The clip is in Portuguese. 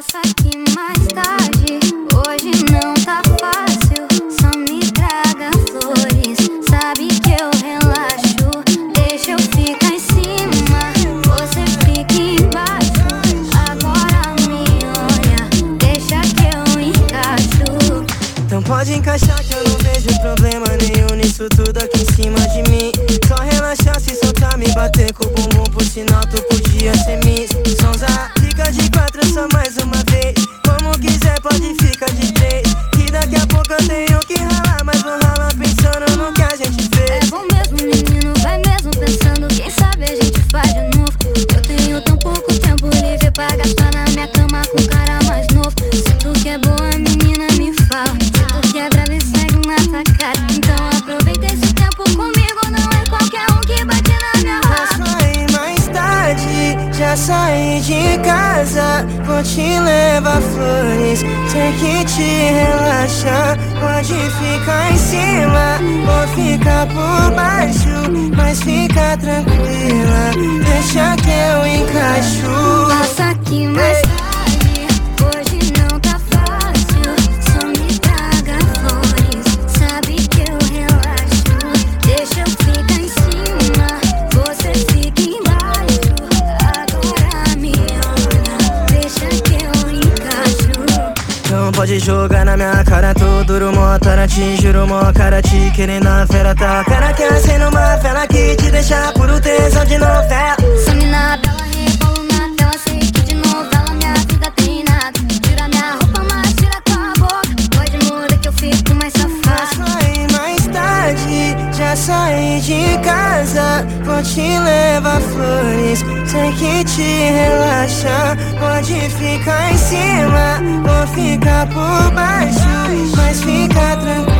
Passa aqui mais tarde. Hoje não tá fácil. Só me traga flores. Sabe que eu relaxo. Deixa eu ficar em cima. Você fica embaixo. Agora me olha. Deixa que eu encaixo. Então pode encaixar que eu não vejo problema nenhum nisso tudo aqui em cima de mim. Só relaxar, se soltar, me bater com o bumbum, por sinal tu podia ser gastar na minha cama com cara mais novo. Se tu que é boa, menina, me fala. Se tu quer brava e segue na tua. Então aproveita esse tempo comigo. Não é qualquer um que bate na minha Vou raba. sair mais tarde, já saí de casa. Vou te levar flores, tem que te relaxar. Pode ficar em cima, vou ficar por Aqui mais tarde. Hoje não tá fácil. Só me traga flores. Sabe que eu relaxo. Deixa eu ficar em cima. Você fica embaixo. Agora me olha. Deixa que eu encaixo. Então pode jogar na minha cara, tô duro, mó tara, te juro, mó cara, te querendo a fera, tá? Cara que acende uma vela que te deixa puro tesão de novela. já saí de casa Vou te levar flores Sei que te relaxa Pode ficar em cima Vou ficar por baixo Mas fica tranquilo